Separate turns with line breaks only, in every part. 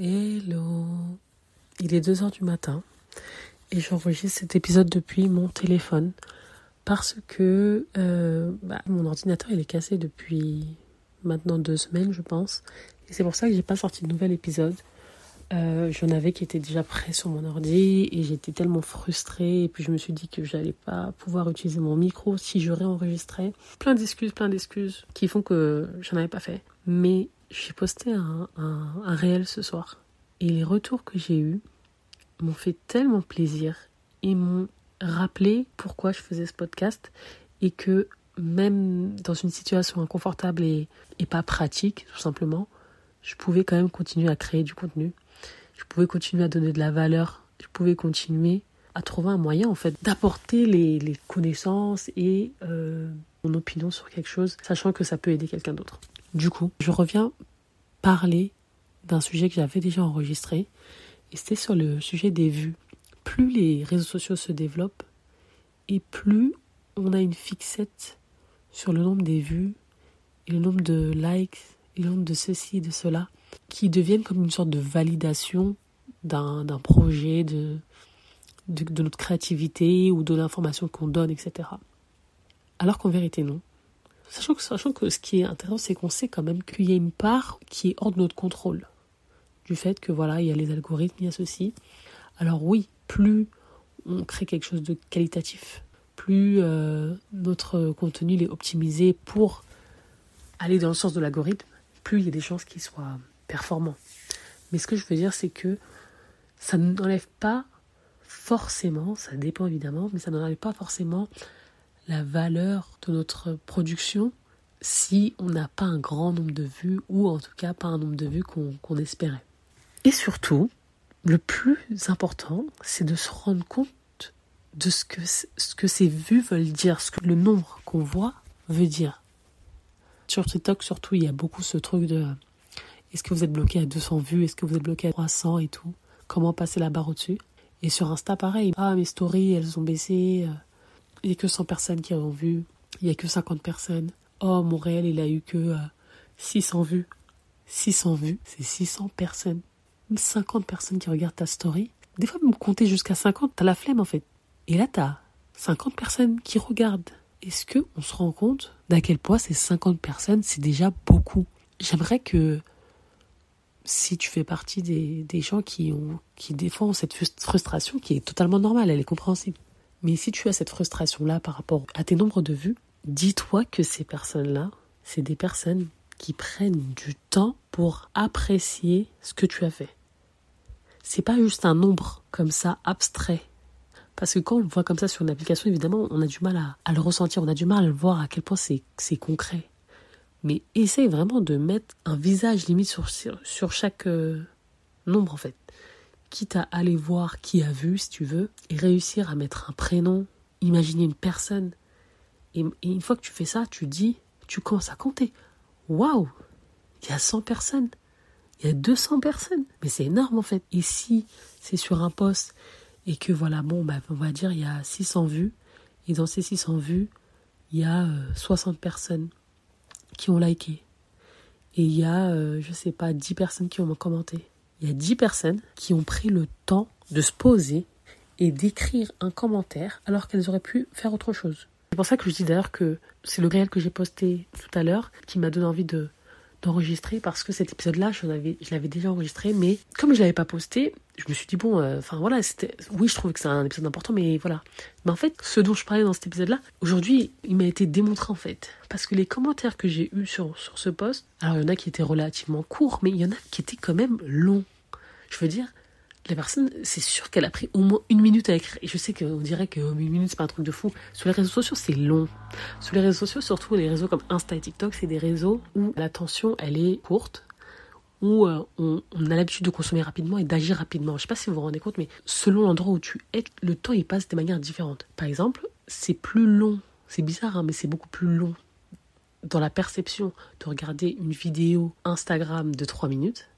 Hello. Il est 2h du matin et j'enregistre cet épisode depuis mon téléphone parce que euh, bah, mon ordinateur il est cassé depuis maintenant deux semaines je pense et c'est pour ça que j'ai pas sorti de nouvel épisode. Euh, J'en avais qui étaient déjà prêts sur mon ordi et j'étais tellement frustrée et puis je me suis dit que j'allais pas pouvoir utiliser mon micro si je réenregistrais. Plein d'excuses, plein d'excuses qui font que j'en avais pas fait. Mais j'ai posté un, réel ce soir. Et les retours que j'ai eus m'ont fait tellement plaisir et m'ont rappelé pourquoi je faisais ce podcast et que même dans une situation inconfortable et, et pas pratique, tout simplement, je pouvais quand même continuer à créer du contenu. Je pouvais continuer à donner de la valeur. Je pouvais continuer à trouver un moyen en fait d'apporter les, les, connaissances et euh, mon opinion sur quelque chose, sachant que ça peut aider quelqu'un d'autre. Du coup, je reviens parler d'un sujet que j'avais déjà enregistré, et c'était sur le sujet des vues. Plus les réseaux sociaux se développent, et plus on a une fixette sur le nombre des vues, et le nombre de likes, et le nombre de ceci et de cela, qui deviennent comme une sorte de validation d'un projet, de, de, de notre créativité ou de l'information qu'on donne, etc. Alors qu'en vérité, non. Sachant que, sachant que ce qui est intéressant, c'est qu'on sait quand même qu'il y a une part qui est hors de notre contrôle. Du fait que voilà, il y a les algorithmes, il y a ceci. Alors oui, plus on crée quelque chose de qualitatif, plus euh, notre contenu est optimisé pour aller dans le sens de l'algorithme, plus il y a des chances qu'il soit performant. Mais ce que je veux dire, c'est que ça n'enlève pas forcément, ça dépend évidemment, mais ça n'enlève pas forcément la valeur de notre production si on n'a pas un grand nombre de vues ou en tout cas pas un nombre de vues qu'on espérait. Et surtout, le plus important, c'est de se rendre compte de ce que, ce que ces vues veulent dire, ce que le nombre qu'on voit veut dire. Sur TikTok, surtout, il y a beaucoup ce truc de est-ce que vous êtes bloqué à 200 vues, est-ce que vous êtes bloqué à 300 et tout, comment passer la barre au-dessus? Et sur Insta, pareil, ah, mes stories, elles ont baissé, euh, il n'y a que 100 personnes qui ont vu. Il n'y a que 50 personnes. Oh, Montréal, il a eu que 600 euh, vues. 600 vues, c'est 600 personnes. 50 personnes qui regardent ta story. Des fois, même compter jusqu'à 50, t'as la flemme en fait. Et là, t'as 50 personnes qui regardent. Est-ce que on se rend compte d'à quel point ces 50 personnes, c'est déjà beaucoup? J'aimerais que si tu fais partie des, des gens qui ont qui défendent cette frustration qui est totalement normale, elle est compréhensible. Mais si tu as cette frustration-là par rapport à tes nombres de vues, dis-toi que ces personnes-là, c'est des personnes qui prennent du temps pour apprécier ce que tu as fait. C'est pas juste un nombre comme ça abstrait. Parce que quand on le voit comme ça sur une application, évidemment, on a du mal à, le ressentir, on a du mal à le voir à quel point c'est concret. Mais essaye vraiment de mettre un visage limite sur, sur, chaque euh, nombre en fait quitte à aller voir qui a vu, si tu veux, et réussir à mettre un prénom, imaginer une personne. Et, une fois que tu fais ça, tu dis, tu commences à compter. Waouh Il y a 100 personnes. Il y a 200 personnes. Mais c'est énorme en fait. Et si c'est sur un poste et que voilà, bon, bah, on va dire, il y a 600 vues. Et dans ces 600 vues, il y a 60 euh, personnes qui ont liké. Et il y a, euh, je sais pas, 10 personnes qui ont commenté il y a 10 personnes qui ont pris le temps de se poser et d'écrire un commentaire alors qu'elles auraient pu faire autre chose. C'est pour ça que je dis d'ailleurs que c'est le réel que j'ai posté tout à l'heure qui m'a donné envie de, d'enregistrer parce que cet épisode-là, je l'avais déjà enregistré, mais comme je l'avais pas posté, je me suis dit bon, euh, enfin voilà, oui, je trouvais que c'est un épisode important, mais voilà. Mais en fait, ce dont je parlais dans cet épisode-là, aujourd'hui, il m'a été démontré en fait, parce que les commentaires que j'ai eus sur sur ce post, alors il y en a qui étaient relativement courts, mais il y en a qui étaient quand même longs. Je veux dire, la personne, c'est sûr qu'elle a pris au moins une minute à écrire. Et je sais qu'on dirait que une minute, c'est pas un truc de fou. Sur les réseaux sociaux, c'est long. Sur les réseaux sociaux, surtout les réseaux comme Insta et TikTok, c'est des réseaux où l'attention, elle est courte, où euh, on, a l'habitude de consommer rapidement et d'agir rapidement. Je sais pas si vous vous rendez compte, mais selon l'endroit où tu es, le temps, il passe de manière différente. Par exemple, c'est plus long. C'est bizarre, hein, mais c'est beaucoup plus long dans la perception de regarder une vidéo Instagram de 3 minutes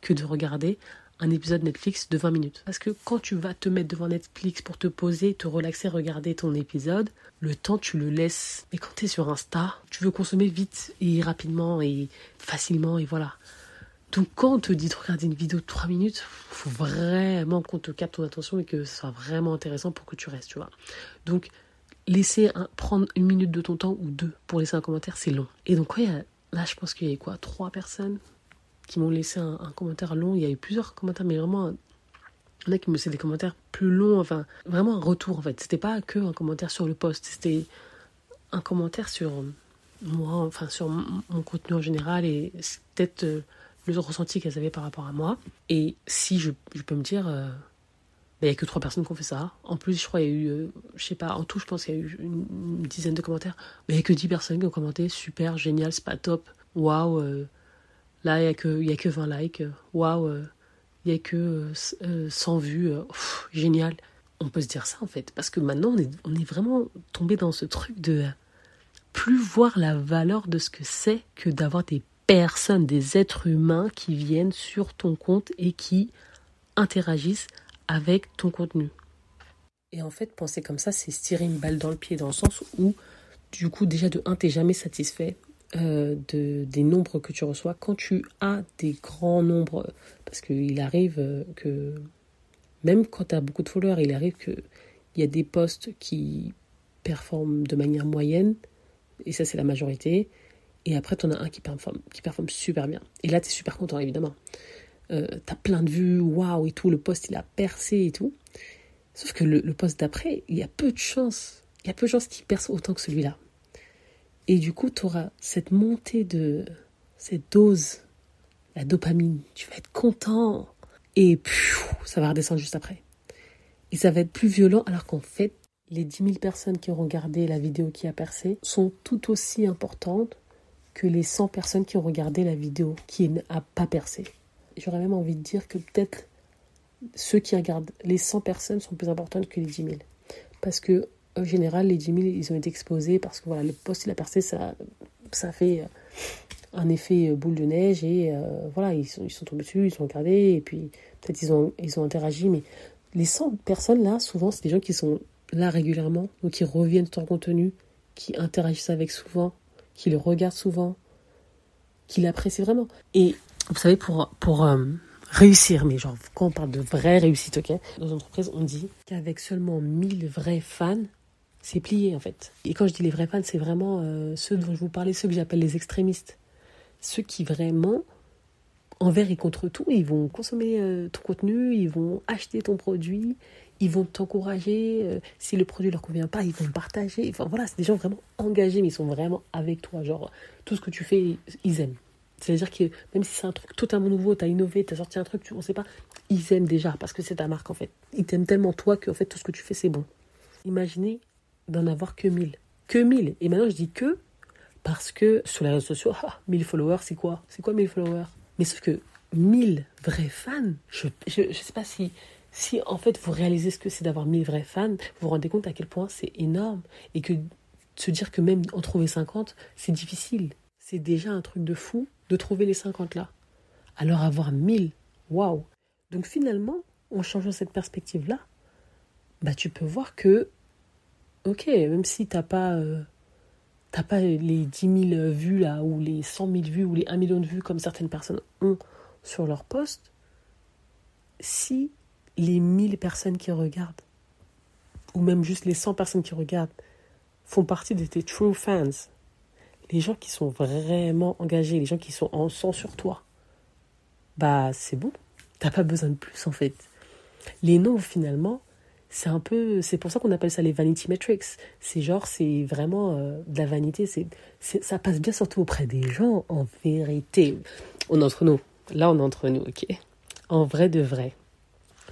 que de regarder un épisode Netflix de 20 minutes. Parce que quand tu vas te mettre devant Netflix pour te poser, te relaxer, regarder ton épisode, le temps tu le laisses. Mais quand tu es sur Insta, tu veux consommer vite et rapidement et facilement et voilà. Donc quand on te dit de regarder une vidéo de 3 minutes, faut vraiment qu'on te capte ton attention et que ce soit vraiment intéressant pour que tu restes, tu vois. Donc laisser prendre une minute de ton temps ou deux pour laisser un commentaire, c'est long. Et donc ouais, là je pense qu'il y a quoi? Trois personnes? Qui m'ont laissé un, commentaire long. Il y a eu plusieurs commentaires, mais vraiment il y en a qui me laissaient des commentaires plus longs, enfin vraiment un retour en fait. C'était pas que un commentaire sur le post, c'était un commentaire sur moi, enfin sur mon contenu en général et peut-être euh, le ressenti qu'elles avaient par rapport à moi. Et si je, peux me dire, euh, ben, il n'y a que trois personnes qui ont fait ça. En plus, je crois qu'il y a eu, euh, je sais pas, en tout, je pense qu'il y a eu une, dizaine de commentaires. Mais il n'y a que dix personnes qui ont commenté, super, génial, c'est pas top, waouh, là, il n'y a, que, a que 20 likes, waouh, il n'y a que 100 vues, génial. On peut se dire ça en fait, parce que maintenant on est, on est vraiment tombé dans ce truc de plus voir la valeur de ce que c'est que d'avoir des personnes, des êtres humains qui viennent sur ton compte et qui interagissent avec ton contenu. Et en fait, penser comme ça, c'est se tirer une balle dans le pied, dans le sens où, du coup, déjà de 1, t'es jamais satisfait euh, de, des nombres que tu reçois. Quand tu as des grands nombres, parce qu'il arrive euh, que, même quand tu as beaucoup de followers, il arrive qu'il y a des posts qui performent de manière moyenne, et ça c'est la majorité. Et après, tu en as un qui performe, qui performe super bien. Et là, tu es super content, évidemment. Euh, tu as plein de vues, waouh et tout, le poste il a percé et tout. Sauf que le, le poste d'après, il y a peu de chances. Il y a peu de chances qu'il perce autant que celui-là. Et du coup, tu auras cette montée de cette dose, la dopamine. Tu vas être content. Et ça va redescendre juste après. Et ça va être plus violent alors qu'en fait, les 10 000 personnes qui ont regardé la vidéo qui a percé sont tout aussi importantes que les 100 personnes qui ont regardé la vidéo qui n'a pas percé. J'aurais même envie de dire que peut-être ceux qui regardent les 100 personnes sont plus importantes que les 10 000. Parce que, en général, les 10 000, ils ont été exposés parce que voilà, le poste, il a percé, ça, ça fait euh, un effet euh, boule de neige et euh, voilà, ils sont, ils sont tombés dessus, ils ont regardé et puis peut-être ils ont, ils ont interagi. Mais les 100 personnes là, souvent, c'est des gens qui sont là régulièrement, donc qui reviennent sur ton contenu, qui interagissent avec souvent, qui le regardent souvent, qui l'apprécient vraiment. Et vous savez, pour, pour réussir, mais genre quand on parle de vraie réussite, ok, dans on dit qu'avec seulement 1000 vrais fans, c'est plié en fait. Et quand je dis les vrais fans, c'est vraiment euh, ceux dont je vous parlais, ceux que j'appelle les extrémistes. Ceux qui vraiment, envers et contre tout, ils vont consommer euh, ton contenu, ils vont acheter ton produit, ils vont t'encourager. Euh, si le produit leur convient pas, ils vont le partager. Enfin voilà, c'est des gens vraiment engagés, mais ils sont vraiment avec toi. Genre, tout ce que tu fais, ils aiment. C'est-à-dire que même si c'est un truc totalement nouveau, tu as innové, tu as sorti un truc, tu, on sait pas, ils aiment déjà parce que c'est ta marque en fait. Ils t'aiment tellement toi que en fait tout ce que tu fais c'est bon. Imaginez d'en avoir que 1000. Que 1000. Et maintenant je dis que parce que sur les réseaux sociaux, 1000 ah, followers c'est quoi? C'est quoi 1000 followers? Mais sauf que 1000 vrais fans, je, je sais pas si si en fait vous réalisez ce que c'est d'avoir 1000 vrais fans, vous vous rendez compte à quel point c'est énorme et que se dire que même en trouver 50, c'est difficile. C'est déjà un truc de fou de trouver les 50 là. Alors avoir 1000, waouh. Donc finalement, en changeant cette perspective-là, bah tu peux voir que, ok, même si t'as pas, euh, pas les 10 000 vues là, ou les 100 000 vues, ou les 1 million de vues comme certaines personnes ont sur leur poste, si les 1000 personnes qui regardent, ou même juste les 100 personnes qui regardent, font partie de tes true fans, les gens qui sont vraiment engagés, les gens qui sont en sang sur toi, bah c'est bon. T'as pas besoin de plus en fait. Les noms finalement, c'est un peu, c'est pour ça qu'on appelle ça les vanity metrics. C'est genre, c'est vraiment euh, de la vanité. C'est, ça passe bien surtout auprès des gens en vérité. On entre nous. Là, on entre nous, ok. En vrai de vrai.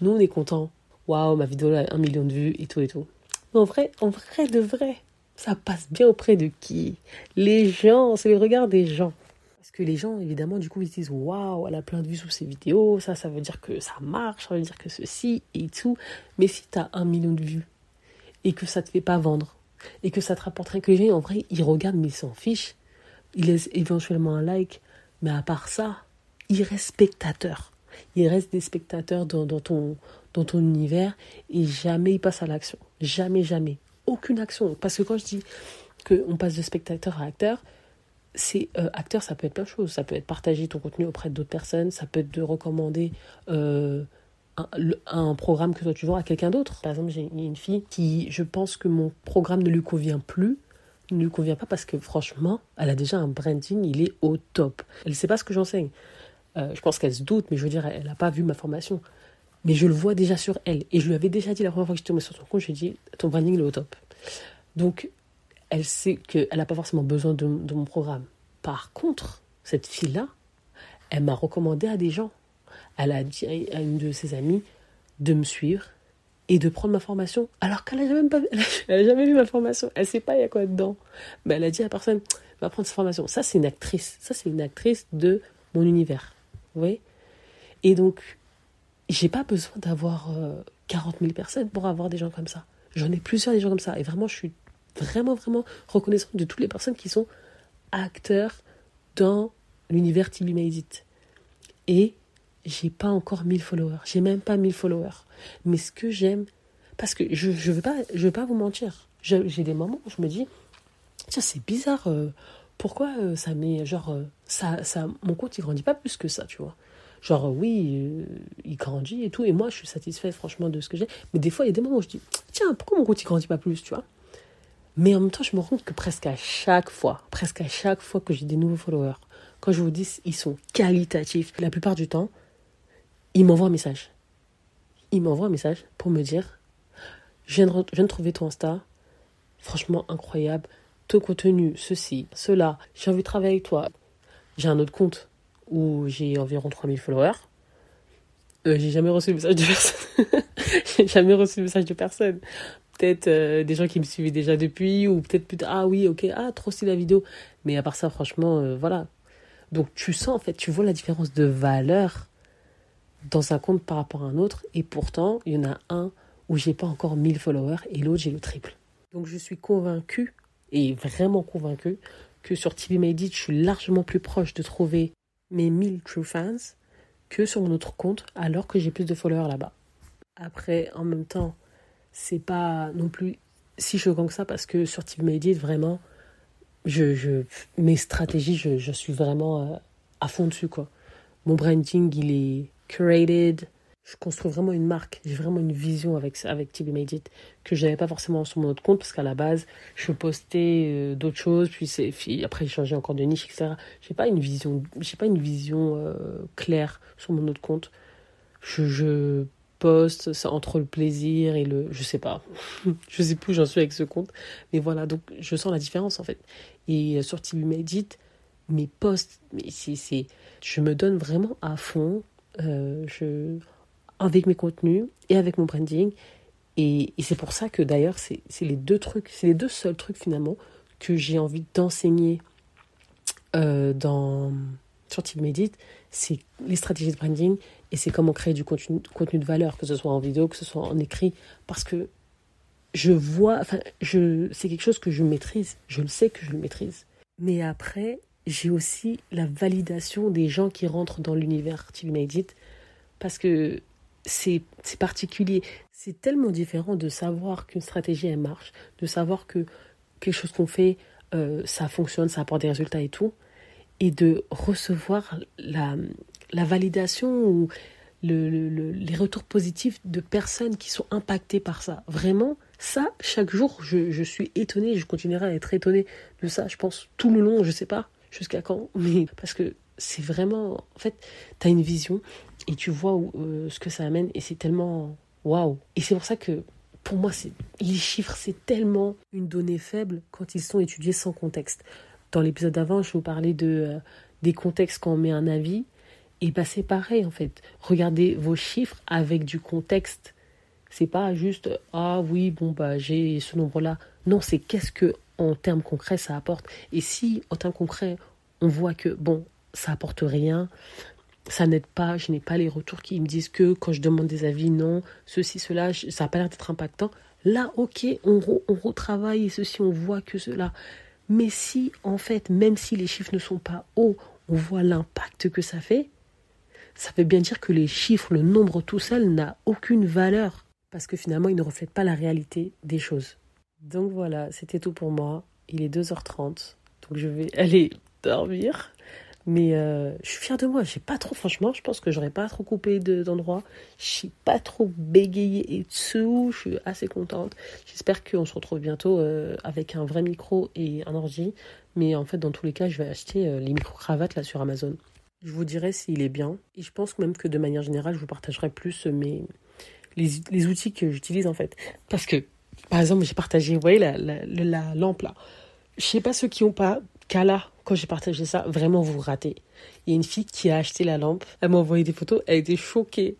Nous, on est content. Waouh, ma vidéo a un million de vues et tout et tout. Mais en vrai, en vrai de vrai, ça passe bien auprès de qui? Les gens, c'est le regard des gens. Que les gens, évidemment, du coup, ils se disent Waouh, elle a plein de vues sous ses vidéos, ça, ça veut dire que ça marche, ça veut dire que ceci et tout. Mais si tu as un million de vues et que ça te fait pas vendre et que ça te rapporte rien, que les gens, en vrai, ils regardent mais ils s'en fichent. Ils laissent éventuellement un like. Mais à part ça, ils restent spectateurs il reste des spectateurs dans, ton, dans ton univers et jamais ils passent à l'action. Jamais, jamais. Aucune action. Parce que quand je dis qu'on passe de spectateur à acteur, c'est euh, acteur, ça peut être plein de choses. Ça peut être partager ton contenu auprès d'autres personnes, ça peut être de recommander euh, un, programme que toi tu vois à quelqu'un d'autre. Par exemple, j'ai une fille qui, je pense que mon programme ne lui convient plus, ne lui convient pas parce que franchement, elle a déjà un branding, il est au top. Elle ne sait pas ce que j'enseigne. Euh, je pense qu'elle se doute, mais je veux dire, elle n'a pas vu ma formation. Mais je le vois déjà sur elle. Et je lui avais déjà dit la première fois que j'étais tombée sur son compte, je lui ai dit, ton branding est au top. Donc, elle sait qu'elle n'a pas forcément besoin de, mon programme. Par contre, cette fille-là, elle m'a recommandé à des gens. Elle a dit à une de ses amies de me suivre et de prendre ma formation alors qu'elle n'a jamais, jamais vu ma formation. Elle ne sait pas il y a quoi dedans. Mais elle a dit à personne, va prendre sa formation. Ça, c'est une actrice. Ça, c'est une actrice de mon univers. Vous voyez? Et donc, j'ai pas besoin d'avoir 40 000 personnes pour avoir des gens comme ça. J'en ai plusieurs des gens comme ça. Et vraiment, je suis vraiment, vraiment reconnaissante de toutes les personnes qui sont acteurs dans l'univers TV Made It. Et j'ai pas encore 1000 followers. J'ai même pas 1000 followers. Mais ce que j'aime, parce que je ne veux, pas, je veux pas vous mentir. J'ai des moments où je me dis, tiens, c'est bizarre. Euh, pourquoi euh, ça met, genre, euh, ça, ça, mon compte, il grandit pas plus que ça, tu vois. Genre, oui, il grandit et tout. Et moi, je suis satisfaite, franchement, de ce que j'ai. Mais des fois, il y a des moments où je dis, tiens, pourquoi mon compte, il grandit pas plus, tu vois. Mais en même temps, je me rends compte que presque à chaque fois, presque à chaque fois que j'ai des nouveaux followers, quand je vous dis, ils sont qualitatifs. La plupart du temps, ils m'envoient un message. Ils m'envoient un message pour me dire je viens, de, trouver ton Insta. Franchement, incroyable. Ton contenu, ceci, cela. J'ai envie de travailler avec toi. J'ai un autre compte où j'ai environ 3000 followers. Euh, j'ai jamais reçu le message de personne. j'ai jamais reçu le message de personne. Peut-être euh, des gens qui me suivaient déjà depuis, ou peut-être plus ah oui, ok, ah, trop stylé la vidéo. Mais à part ça, franchement, euh, voilà. Donc tu sens, en fait, tu vois la différence de valeur dans un compte par rapport à un autre. Et pourtant, il y en a un où j'ai pas encore 1000 followers et l'autre, j'ai le triple. Donc je suis convaincue, et vraiment convaincue, que sur TV Made It, je suis largement plus proche de trouver mes 1000 true fans que sur mon autre compte, alors que j'ai plus de followers là-bas. Après, en même temps, c'est pas non plus si choquant que ça, parce que sur It, vraiment, je, je, mes stratégies, je, je suis vraiment euh, à fond dessus, quoi. Mon branding, il est curated. Je construis vraiment une marque. J'ai vraiment une vision avec, avec TB que je n'avais pas forcément sur mon autre compte parce qu'à la base, je postais euh, d'autres choses. Puis, puis après, j'ai changé encore de niche, etc. J'ai pas une vision, pas une vision euh, claire sur mon autre compte. Je, je poste ça, entre le plaisir et le. Je sais pas. je sais plus où j'en suis avec ce compte. Mais voilà, donc je sens la différence en fait. Et euh, sur TB Made It, mes posts, mais c'est, je me donne vraiment à fond euh, je, avec mes contenus et avec mon branding. Et, c'est pour ça que d'ailleurs, c'est les deux trucs, c'est les deux seuls trucs finalement que j'ai envie d'enseigner euh, dans sur Team Medit, c'est les stratégies de branding et c'est comment créer du contenu, contenu de valeur, que ce soit en vidéo, que ce soit en écrit, parce que je vois, enfin, je, c'est quelque chose que je maîtrise, je le sais que je maîtrise. Mais après, j'ai aussi la validation des gens qui rentrent dans l'univers TV Made parce que c'est particulier. C'est tellement différent de savoir qu'une stratégie elle marche, de savoir que quelque chose qu'on fait euh, ça fonctionne, ça apporte des résultats et tout, et de recevoir la, la validation ou le, le, les retours positifs de personnes qui sont impactées par ça. Vraiment, ça, chaque jour, je, suis étonnée, je continuerai à être étonnée de ça, je pense, tout le long, je sais pas jusqu'à quand, mais parce que c'est vraiment, en fait, tu as une vision et tu vois où, euh, ce que ça amène et c'est tellement waouh. Et c'est pour ça que pour moi, les chiffres, c'est tellement une donnée faible quand ils sont étudiés sans contexte. Dans l'épisode d'avant, je vous parlais de euh, des contextes quand on met un avis. Et bah c'est pareil en fait. Regardez vos chiffres avec du contexte. C'est pas juste ah oui bon bah j'ai ce nombre là. Non c'est qu'est-ce que en termes concrets ça apporte. Et si en termes concrets on voit que bon ça apporte rien, ça n'aide pas, je n'ai pas les retours qui me disent que quand je demande des avis, non, ceci, cela, ça n'a pas l'air d'être impactant. Là, ok, on, on retravaille et ceci, on voit que cela. Mais si, en fait, même si les chiffres ne sont pas hauts, on voit l'impact que ça fait, ça veut bien dire que les chiffres, le nombre tout seul n'a aucune valeur. Parce que finalement, il ne reflète pas la réalité des choses. Donc voilà, c'était tout pour moi. Il est 2h30. Donc je vais aller dormir. Mais euh, je suis fière de moi. J'ai pas trop, franchement, je pense que j'aurais pas trop coupé d'endroits. je suis pas trop bégayée et tout. Je suis assez contente. J'espère qu'on se retrouve bientôt euh, avec un vrai micro et un ordi. Mais en fait, dans tous les cas, je vais acheter euh, les micro-cravates là sur Amazon. Je vous dirai s'il est bien. Et je pense même que de manière générale, je vous partagerai plus mes, les, les outils que j'utilise en fait. Parce que, par exemple, j'ai partagé, vous voyez, la, la, la lampe là. Je sais pas ceux qui ont pas, Kala, quand j'ai partagé ça, vraiment vous ratez. Il y a une fille qui a acheté la lampe, elle m'a envoyé des photos, elle était choquée.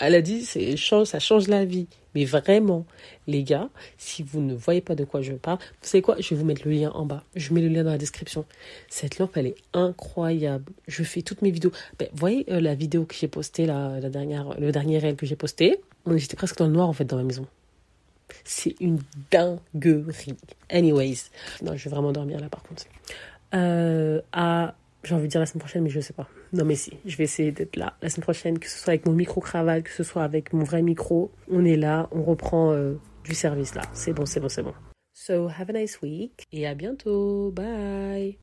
Elle a dit, ça change la vie. Mais vraiment, les gars, si vous ne voyez pas de quoi je parle, vous savez quoi Je vais vous mettre le lien en bas. Je mets le lien dans la description. Cette lampe, elle est incroyable. Je fais toutes mes vidéos. Ben, vous voyez euh, la vidéo que j'ai postée, le dernier réel que j'ai posté? On était presque dans le noir, en fait, dans la maison. C'est une dinguerie. Anyways. Non, je vais vraiment dormir là, par contre. Euh, j'ai envie de dire la semaine prochaine, mais je sais pas. Non, mais si, je vais essayer d'être là la semaine prochaine, que ce soit avec mon micro-cravate, que ce soit avec mon vrai micro. On est là, on reprend euh, du service là. C'est bon, c'est bon, c'est bon. So, have a nice week et à bientôt. Bye.